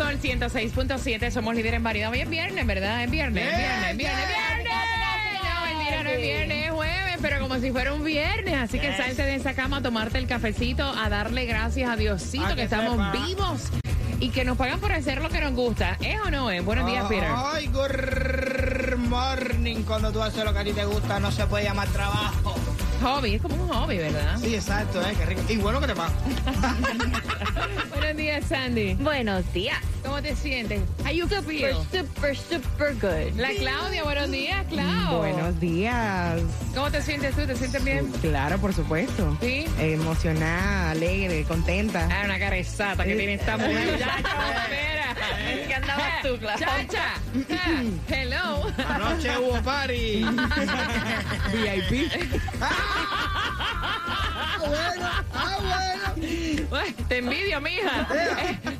Sol 106.7 somos líderes en variedad. Hoy es viernes, ¿verdad? Es viernes, viernes, viernes, viernes. No, mentira, no es viernes, es jueves, pero como si fuera un viernes. Así que salte de esa cama a tomarte el cafecito, a darle gracias a Diosito que, estamos vivos y que nos pagan por hacer lo que nos gusta. ¿Es o no es? Buenos días, Peter. Ay, good morning. Cuando tú haces lo que a ti te gusta, no se puede llamar trabajo. Hobby, es como un hobby, ¿verdad? Sí, exacto, ¿eh? Qué rico. Y bueno que te pasa. Buenos días, Sandy. Buenos días. ¿Cómo te sientes? How you Super, feel? super, super good. La Claudia, buenos días, Clau. Buenos días. ¿Cómo te sientes tú? ¿Te sientes bien? Claro, por supuesto. ¿Sí? Emocionada, alegre, contenta. Ah, una caresata que tiene esta mujer. Espera. ¿Qué andabas tú, Clau? Chacha. Ah, Hello. Anoche hubo party. VIP. ah, bueno, ah, bueno. Ay, Te envidio, mija.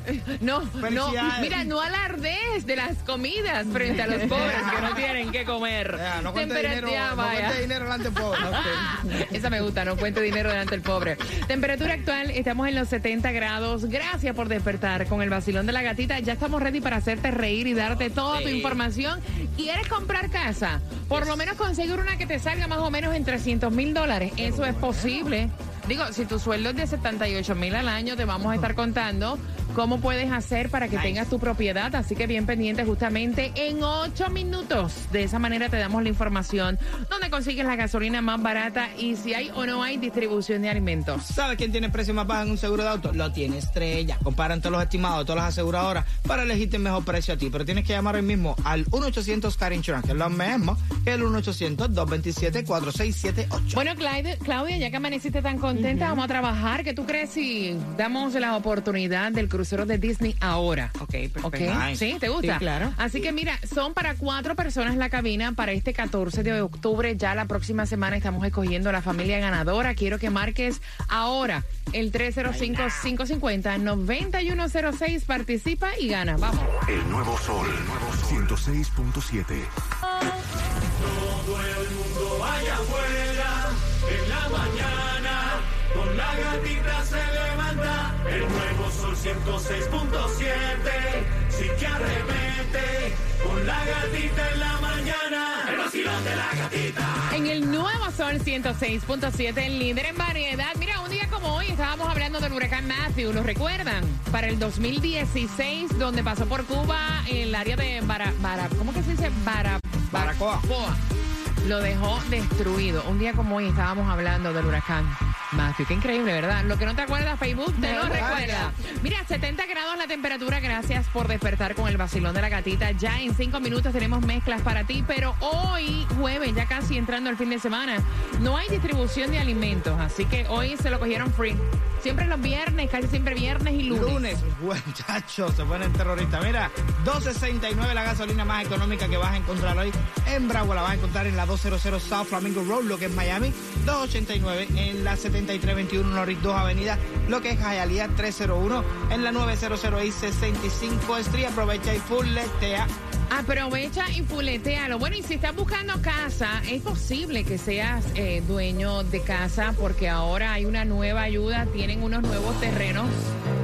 Eh, No, no, mira, no alardes de las comidas frente a los pobres que no tienen que comer. Ya, no cuente Temperatura- dinero, no vaya. cuente dinero delante del pobre. Esa me gusta, no cuente dinero delante del pobre. Temperatura actual, estamos en los 70 grados. Gracias por despertar con el vacilón de la gatita. Ya estamos ready para hacerte reír y darte toda tu información. ¿Quieres comprar casa? Por lo menos conseguir una que te salga más o menos en 300 mil dólares. Eso es posible. Digo, si tu sueldo es de 78 mil al año, te vamos a estar contando cómo puedes hacer para que tengas tu propiedad. Así que bien pendiente justamente en 8 minutos. De esa manera te damos la información donde consigues la gasolina más barata y si hay o no hay distribución de alimentos. ¿Sabes quién tiene el precio más bajo en un seguro de auto? Lo tiene Estrella. Comparan todos los estimados todas las aseguradoras para elegirte el mejor precio a ti. Pero tienes que llamar hoy mismo al 1-800 Car Insurance, que es lo mismo el 1-800-227-4678. Bueno, Clyde- Claudia, ya que amaneciste tan contenta, vamos a trabajar. ¿Qué tú crees si damos la oportunidad del crucero de Disney ahora? Ok, perfecto. ¿Sí? ¿Te gusta? Sí, claro. Así que mira, son para cuatro personas la cabina para este 14 de octubre. Ya la próxima semana estamos escogiendo la familia ganadora. Quiero que marques ahora el 305-550-9106. Participa y gana. Vamos. El nuevo sol, el nuevo sol. 106.7. Todo el mundo vaya afuera en la mañana. Con la gatita se levanta. El nuevo sol 106.7. Sí que arremete. Con la gatita en la mañana. El vacilón de la gatita. En el nuevo Sol 106.7, el líder en variedad. Mira, un día como hoy estábamos hablando del huracán Matthew, ¿lo recuerdan? Para el 2016, donde pasó por Cuba, en el área de Bara, Bara- ¿cómo que se dice? Bara, Baracoa. Lo dejó destruido. Un día como hoy estábamos hablando del huracán Matthew. Qué increíble, ¿verdad? Lo que no te acuerdas, Facebook, te lo recuerda. Mira, 70 grados la temperatura. Gracias por despertar con el vacilón de la gatita. Ya en cinco minutos tenemos mezclas para ti, pero hoy, jueves, ya casi entrando el fin de semana, no hay distribución de alimentos. Así que hoy se lo cogieron free. Siempre los viernes, casi siempre viernes y lunes. Lunes, muchachos, se ponen terroristas. Mira, 2.69 la gasolina más económica que vas a encontrar hoy en Bravo. La vas a encontrar en la 200 South Flamingo Road, lo que es Miami. 2.89 en la 7321 Norris 2 Avenida, lo que es Hialeah 301 en la 900 y 65 Street. Aprovecha y fulletea. Aprovecha y fuletealo. Bueno, y si estás buscando casa, es posible que seas eh, dueño de casa porque ahora hay una nueva ayuda, tienen unos nuevos terrenos,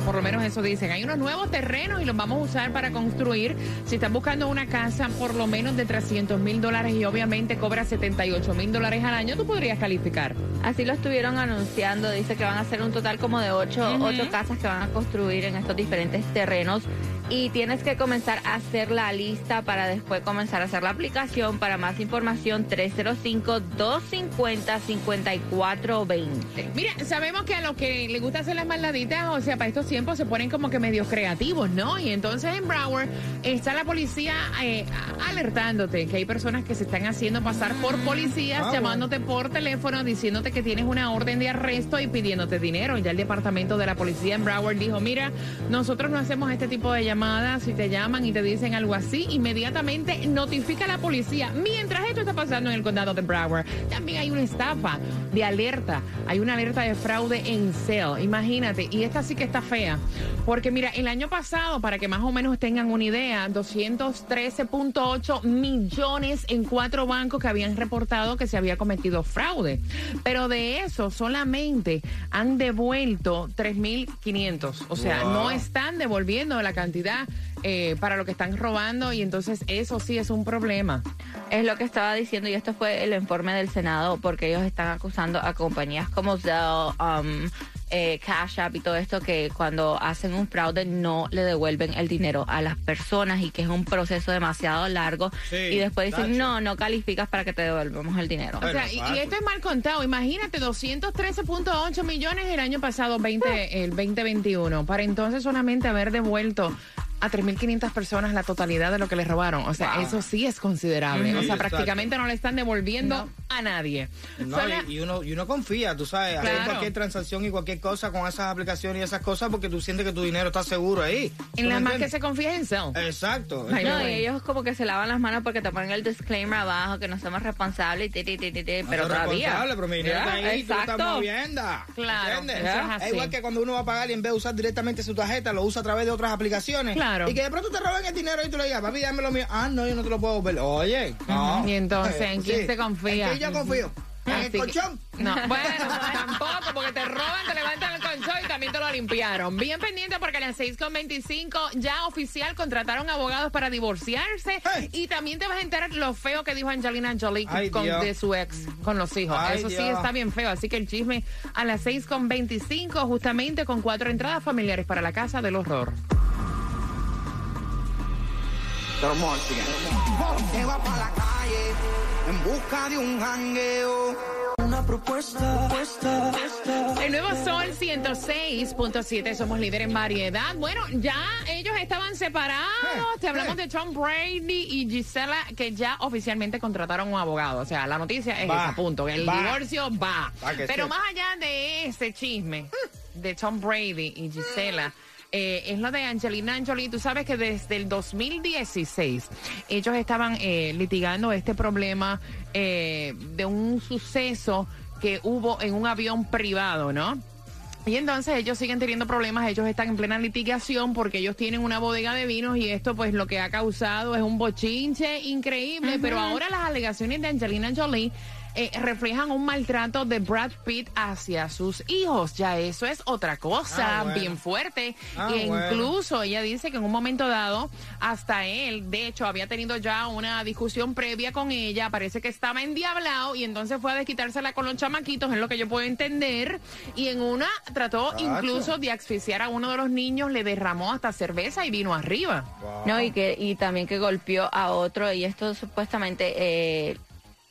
por lo menos eso dicen, hay unos nuevos terrenos y los vamos a usar para construir. Si estás buscando una casa por lo menos de 300 mil dólares y obviamente cobra 78 mil dólares al año, tú podrías calificar. Así lo estuvieron anunciando. Dice que van a ser un total como de ocho, ocho casas que van a construir en estos diferentes terrenos. Y tienes que comenzar a hacer la lista para después comenzar a hacer la aplicación. Para más información, 305-250-5420. Mira, sabemos que a los que les gusta hacer las maldaditas, o sea, para estos tiempos se ponen como que medios creativos, ¿no? Y entonces en Broward está la policía eh, alertándote que hay personas que se están haciendo pasar por policías, Ah, llamándote por teléfono, diciéndote que tienes una orden de arresto y pidiéndote dinero. Ya el departamento de la policía en Broward dijo, mira, nosotros no hacemos este tipo de llamadas llamada, si te llaman y te dicen algo así, inmediatamente notifica a la policía. Mientras esto está pasando en el condado de Broward, también hay una estafa de alerta. Hay una alerta de fraude en Cell. Imagínate. Y esta sí que está fea. Porque mira, el año pasado, para que más o menos tengan una idea, 213.8 millones en cuatro bancos que habían reportado que se había cometido fraude. Pero de eso solamente han devuelto 3.500. O sea, Wow. no están devolviendo la cantidad Irá eh, para lo que están robando y entonces eso sí es un problema. Es lo que estaba diciendo y esto fue el informe del Senado porque ellos están acusando a compañías como Zelle, um, eh, Cash App y todo esto que cuando hacen un fraude no le devuelven el dinero a las personas y que es un proceso demasiado largo Sí, y después dicen tacho. no, no calificas para que te devolvamos el dinero. O sea, y, esto es mal contado. Imagínate, 213.8 millones el año pasado, 20, el 2021. Para entonces solamente haber devuelto a 3.500 personas la totalidad de lo que les robaron. O sea, Wow. eso sí es considerable. O sea, Exacto. prácticamente no le están devolviendo a nadie. No, y, y uno, y uno confía, tú sabes, hacer cualquier transacción y cualquier cosa con esas aplicaciones y esas cosas porque tú sientes que tu dinero está seguro ahí. ¿Tú en la me más que se confía en Cell. Exacto. Ay, No, y ellos como que se lavan las manos porque te ponen el disclaimer abajo que no somos responsables y ti, ti, ti, ti, ti, No pero todavía. pero mi dinero está ahí, tú lo estás exacto. moviendo. Claro, ¿Entiendes? eso es así. Es igual que cuando uno va a pagar y en vez de usar directamente su tarjeta, lo usa a través de otras aplicaciones. Claro. Y que de pronto te roben el dinero y tú le digas, papi, dame lo mío. Ah, no, yo no te lo puedo ver. Oye, no. Y entonces, ¿en quién se confía? ¿En quién yo confío? ¿En el que- colchón? No, bueno, tampoco, porque te roban, te levantan el colchón y también te lo limpiaron. Bien pendiente porque a las 6.25 ya oficial contrataron abogados para divorciarse Hey. y también te vas a enterar lo feo que dijo Angelina Jolie Ay, con, Dios. de su ex con los hijos. Ay, Eso sí está bien feo. Así que el chisme a las 6.25 justamente con cuatro entradas familiares para la casa del horror. Se va para la calle en busca de un jangueo. Una propuesta, propuesta, propuesta. El nuevo Sol 106.7, somos líder en variedad. Bueno, ya ellos estaban separados. Eh, Te hablamos eh. de Tom Brady y Gisela, que ya oficialmente contrataron un abogado. O sea, la noticia es Va, esa, punto. El va. divorcio va. Pero más allá de ese chisme de Tom Brady y Gisela. Eh, es lo de Angelina Jolie. Tú sabes que desde el 2016 ellos estaban eh, litigando este problema eh, de un suceso que hubo en un avión privado, ¿no? Y entonces ellos siguen teniendo problemas, ellos están en plena litigación porque ellos tienen una bodega de vinos y esto pues lo que ha causado es un bochinche increíble, pero ahora las alegaciones de Angelina Jolie eh, reflejan un maltrato de Brad Pitt hacia sus hijos. Ya eso es otra cosa Ah, bueno. bien fuerte. Ah, y bueno. incluso ella dice que en un momento dado, hasta él, de hecho, había tenido ya una discusión previa con ella, parece que estaba endiablado y entonces fue a desquitársela con los chamaquitos, es lo que yo puedo entender. Y en una trató incluso de asfixiar a uno de los niños, le derramó hasta cerveza y vino arriba. No, y que y también que golpeó a otro y esto supuestamente eh,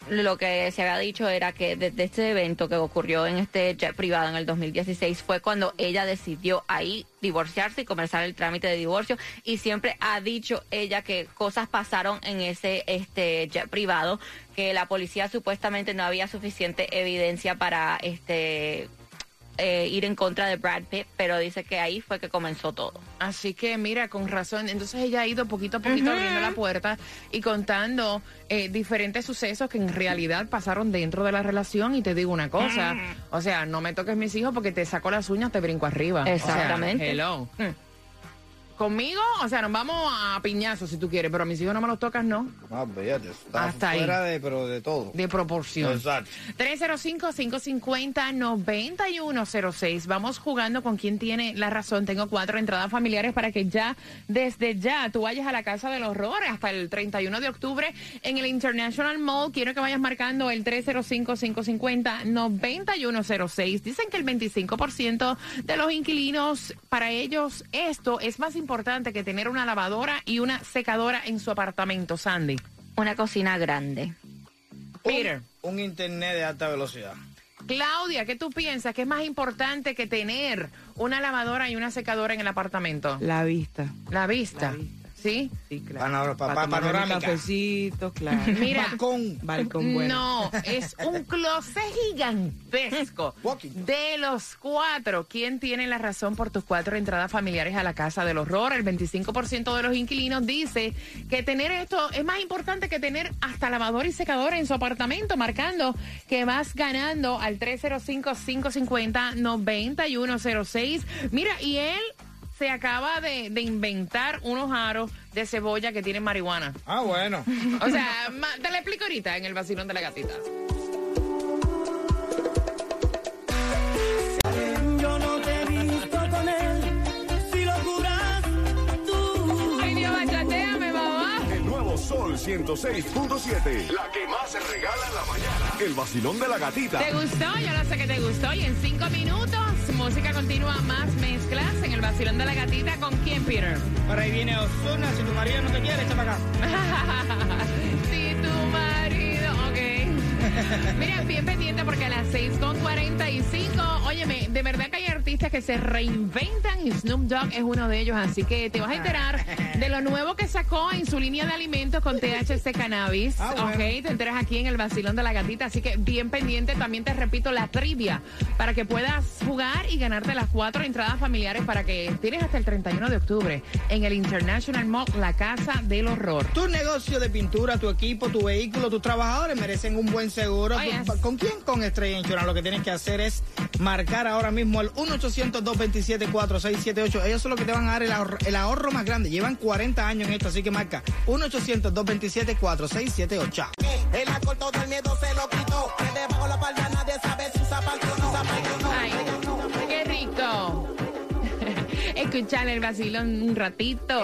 lo que se había dicho era que desde este evento que ocurrió en este jet privado en el 2016 fue cuando ella decidió ahí divorciarse y comenzar el trámite de divorcio. Y siempre ha dicho ella que cosas pasaron en ese este jet privado que la policía supuestamente no había suficiente evidencia para este eh, ir en contra de Brad Pitt, pero dice que ahí fue que comenzó todo. Así que mira, con razón. Entonces ella ha ido poquito a poquito abriendo la puerta y contando eh, diferentes sucesos que en realidad pasaron dentro de la relación. Y te digo una cosa, o sea, no me toques mis hijos porque te saco las uñas, te brinco arriba. O sea, Exactamente. hello. Conmigo, o sea, nos vamos a piñazos si tú quieres, pero a mis hijos no me los tocas, no. Fíjate, está Hasta ahí. de, pero de todo. De proporción. Exacto. 305-550-9106. Vamos jugando con quien tiene la razón. Tengo cuatro entradas familiares para que ya, desde ya, tú vayas a la Casa del Horror hasta el 31 de octubre en el International Mall. Quiero que vayas marcando el 305-550-9106. Dicen que el 25% de los inquilinos, para ellos, esto es más importante que tener una lavadora y una secadora en su apartamento, Sandy. Una cocina grande. Peter. Un, un internet de alta velocidad. Claudia, ¿qué tú piensas que es más importante que tener una lavadora y una secadora en el apartamento? La vista. La vista. La vista. ¿Sí? Sí, claro. Panor- Para panorámica. claro. Mira, Balcón. Balcón bueno. No, es un closet gigantesco. De los cuatro, ¿quién tiene la razón por tus cuatro entradas familiares a la casa del horror? El 25% de los inquilinos dice que tener esto es más importante que tener hasta lavador y secador en su apartamento, marcando que vas ganando al 305-550-9106. Mira, y él se acaba de, de inventar unos aros de cebolla que tienen marihuana. Ah, bueno. O sea, ma- te lo explico ahorita en el vacilón de la gatita. Yo no te he visto con él. Si lo curas tú. Ay, Dios, bachateame, mamá. El nuevo Sol 106.7. La que más se regala en la mañana. El vacilón de la gatita. ¿Te gustó? Yo lo sé que te gustó. Y en cinco minutos, música continua, más mezclas en el vacilón de la gatita. ¿Con quién, Peter? Por ahí viene Osuna. Si tu marido no te quiere, echa para acá. Mira, bien pendiente porque a las 6.45, óyeme, de verdad que hay artistas que se reinventan y Snoop Dogg es uno de ellos, así que te vas a enterar de lo nuevo que sacó en su línea de alimentos con THC Cannabis, Ah, bueno. ok, te enteras aquí en el vacilón de la gatita, así que bien pendiente, también te repito la trivia para que puedas jugar y ganarte las cuatro entradas familiares para que tienes hasta el 31 de octubre en el International Mall, la Casa del Horror. Tu negocio de pintura, tu equipo, tu vehículo, tus trabajadores merecen un buen seguro. Oh, yes. ¿Con quién? Con Estrella Insurance. Lo que tienes que hacer es marcar ahora mismo el 1-800-227-4678. Ellos son los que te van a dar el ahorro, el ahorro más grande. Llevan 40 años en esto, así que marca 1-800-227-4678. El acorto del miedo se lo quitó. Que debajo la palma nadie sabe si usa palco o no usa palco, no. Escuchar el vacilón un ratito.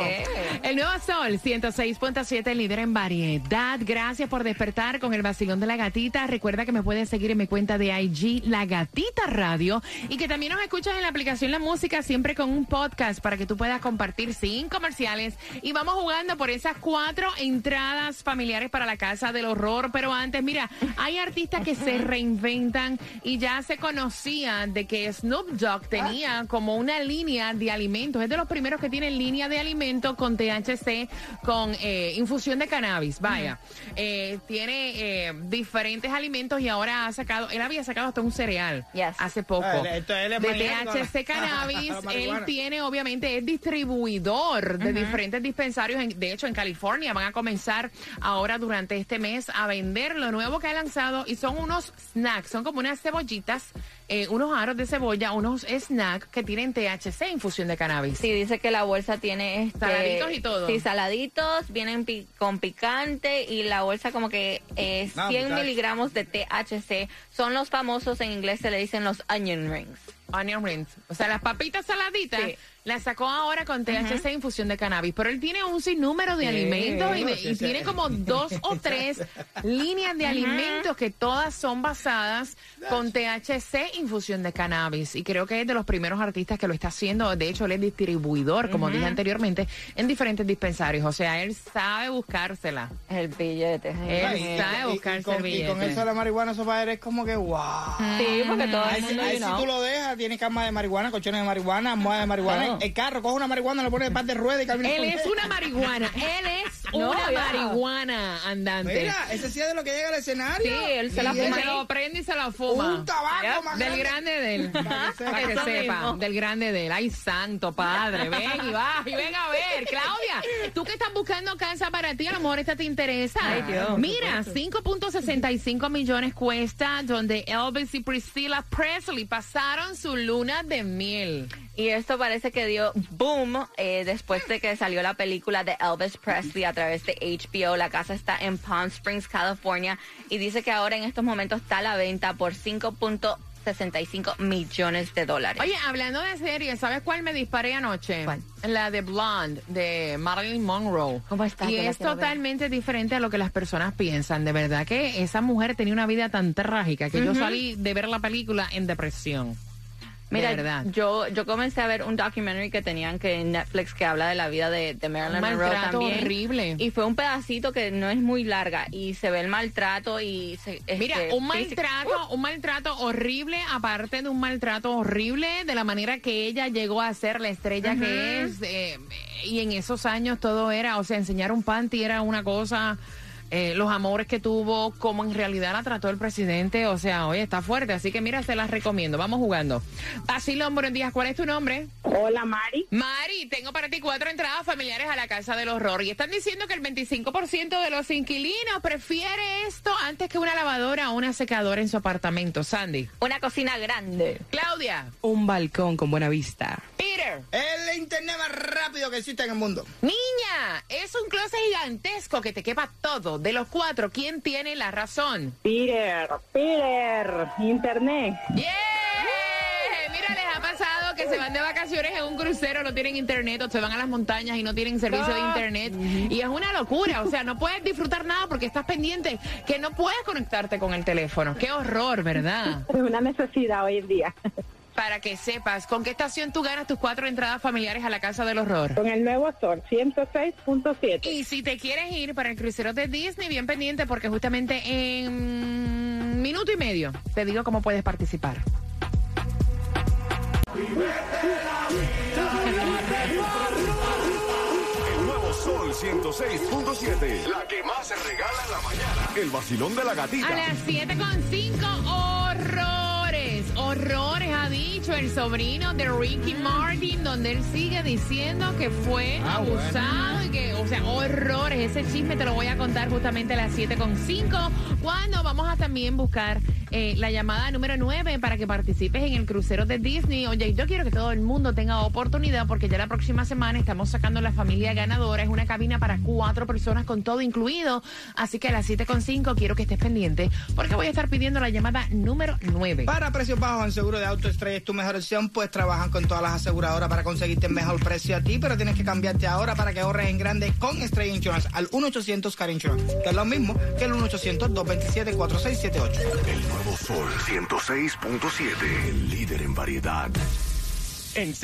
El nuevo sol 106.7, líder en variedad. Gracias por despertar con el vacilón de la gatita. Recuerda que me puedes seguir en mi cuenta de IG, La Gatita Radio. Y que también nos escuchas en la aplicación La Música, siempre con un podcast para que tú puedas compartir sin comerciales. Y vamos jugando por esas cuatro entradas familiares para la Casa del Horror. Pero antes, mira, hay artistas que se reinventan y ya se conocía de que Snoop Dogg tenía como una línea de alimentos. Es de los primeros que tienen línea de alimentos con THC, con eh, infusión de cannabis. Vaya, Eh, tiene eh, diferentes alimentos y ahora ha sacado, él había sacado hasta un cereal Yes. hace poco. Ah, él- esto- él es de. THC cannabis, él tiene, obviamente, es distribuidor de diferentes dispensarios. En- de hecho, en California van a comenzar ahora durante este mes a vender lo nuevo que ha lanzado y son unos snacks, son como unas cebollitas, eh, unos aros de cebolla, unos snacks que tienen THC, infusión de cannabis. Sí, dice que la bolsa tiene este, Saladitos y todo. Sí, saladitos, vienen pi- con picante y la bolsa como que eh, No, 100 picante. miligramos de THC. Son los famosos, en inglés se le dicen los onion rings. Onion rings. O sea, las papitas saladitas Sí. Las sacó ahora con THC infusión de cannabis. Pero él tiene un sinnúmero de alimentos y, de- y tiene como dos o tres líneas de alimentos que todas son basadas con THC infusión de cannabis. Y creo que es de los primeros artistas que lo está haciendo. De hecho, él es distribuidor, como dije anteriormente, en diferentes dispensarios. O sea, él sabe buscársela. El billete. Él Ay, sabe buscarse con, el y con billete. eso la marihuana, eso para él es como que wow. Sí, porque todo el Ahí, mundo, ahí you si tú lo dejas, tienes cama de marihuana, colchones de marihuana, almohada de marihuana. El carro, coge una marihuana, lo pone de parte de rueda y camina. Él es una marihuana. Él es una marihuana andante. Mira, ese sí es de lo que llega al escenario. Sí, él se la fuma se lo prende y se lo fuma. Un tabaco más Del grande. de él. Para que Para que sepa. mismo. Del grande de él. Ay, santo padre. Ven y va. Y ven a ver. Claudia, tú que estás buscando casa para ti, a lo mejor esta te interesa. Ay, Dios. Mira, 5.65 millones cuesta donde Elvis y Priscilla Presley pasaron su luna de miel. Y esto parece que dio boom eh, después de que salió la película de Elvis Presley a través de HBO. La casa está en Palm Springs, California, y dice que ahora en estos momentos está a la venta por 5.65 millones de dólares. Oye, hablando de series, ¿sabes cuál me disparé anoche? ¿Cuál? La de Blonde, de Marilyn Monroe. ¿Cómo está? Y es ver. totalmente diferente a lo que las personas piensan. De verdad que esa mujer tenía una vida tan trágica que yo salí de ver la película en depresión. Mira, de verdad. yo yo comencé a ver un documentary que tenían que en Netflix que habla de la vida de, de Marilyn Un Monroe también. horrible. Y fue un pedacito que no es muy larga y se ve el maltrato y se, Mira, este, un basic- maltrato, un maltrato horrible, aparte de un maltrato horrible, de la manera que ella llegó a ser la estrella que es, eh, y en esos años todo era, o sea, enseñar un panty era una cosa, eh, los amores que tuvo, como en realidad la trató el presidente, o sea, oye, está fuerte, así que mira, se las recomiendo, vamos jugando. Basilón, buenos días, ¿cuál es tu nombre? Hola, Mari. Mari, tengo para ti cuatro entradas familiares a la Casa del Horror y están diciendo que el 25% de los inquilinos prefiere esto antes que una lavadora o una secadora en su apartamento. Sandy. Una cocina grande. Claudia. Un balcón con buena vista. El internet más rápido que existe en el mundo. Niña, es un closet gigantesco que te quepa todo. De los cuatro, ¿quién tiene la razón? Peter, Peter, internet. ¡Yeah! Mira, les ha pasado que se van de vacaciones en un crucero, no tienen internet, o se van a las montañas y no tienen servicio de internet. Y es una locura, o sea, no puedes disfrutar nada porque estás pendiente que no puedes conectarte con el teléfono. Qué horror, ¿verdad? Es una necesidad hoy en día. Para que sepas, ¿con qué estación tú ganas tus cuatro entradas familiares a la Casa del Horror? Con el nuevo Sol 106.7. Y si te quieres ir para el crucero de Disney, bien pendiente porque justamente en minuto y medio te digo cómo puedes participar. El nuevo Sol 106.7. La que más se regala en la mañana. El vacilón de la gatita. A las 7.5, horrores. Horrores, ha dicho el sobrino de Ricky Martin, donde él sigue diciendo que fue Ah, abusado y que, o sea, horrores. Ese chisme te lo voy a contar justamente a las 7.5, cuando vamos a también buscar eh, la llamada número 9 para que participes en el crucero de Disney. Oye, yo quiero que todo el mundo tenga oportunidad porque ya la próxima semana estamos sacando la familia ganadora. Es una cabina para cuatro personas con todo incluido. Así que a las 7.5 quiero que estés pendiente porque voy a estar pidiendo la llamada número 9. Para precios bajos en seguro de auto Estrella es tu mejor opción, pues trabajan con todas las aseguradoras para conseguirte el mejor precio a ti, pero tienes que cambiarte ahora para que ahorres en grande con Estrella Insurance al 1-800 Car Insurance, que es lo mismo que el 1-800-227-4678. El nuevo Sol 106.7. El líder en variedad. En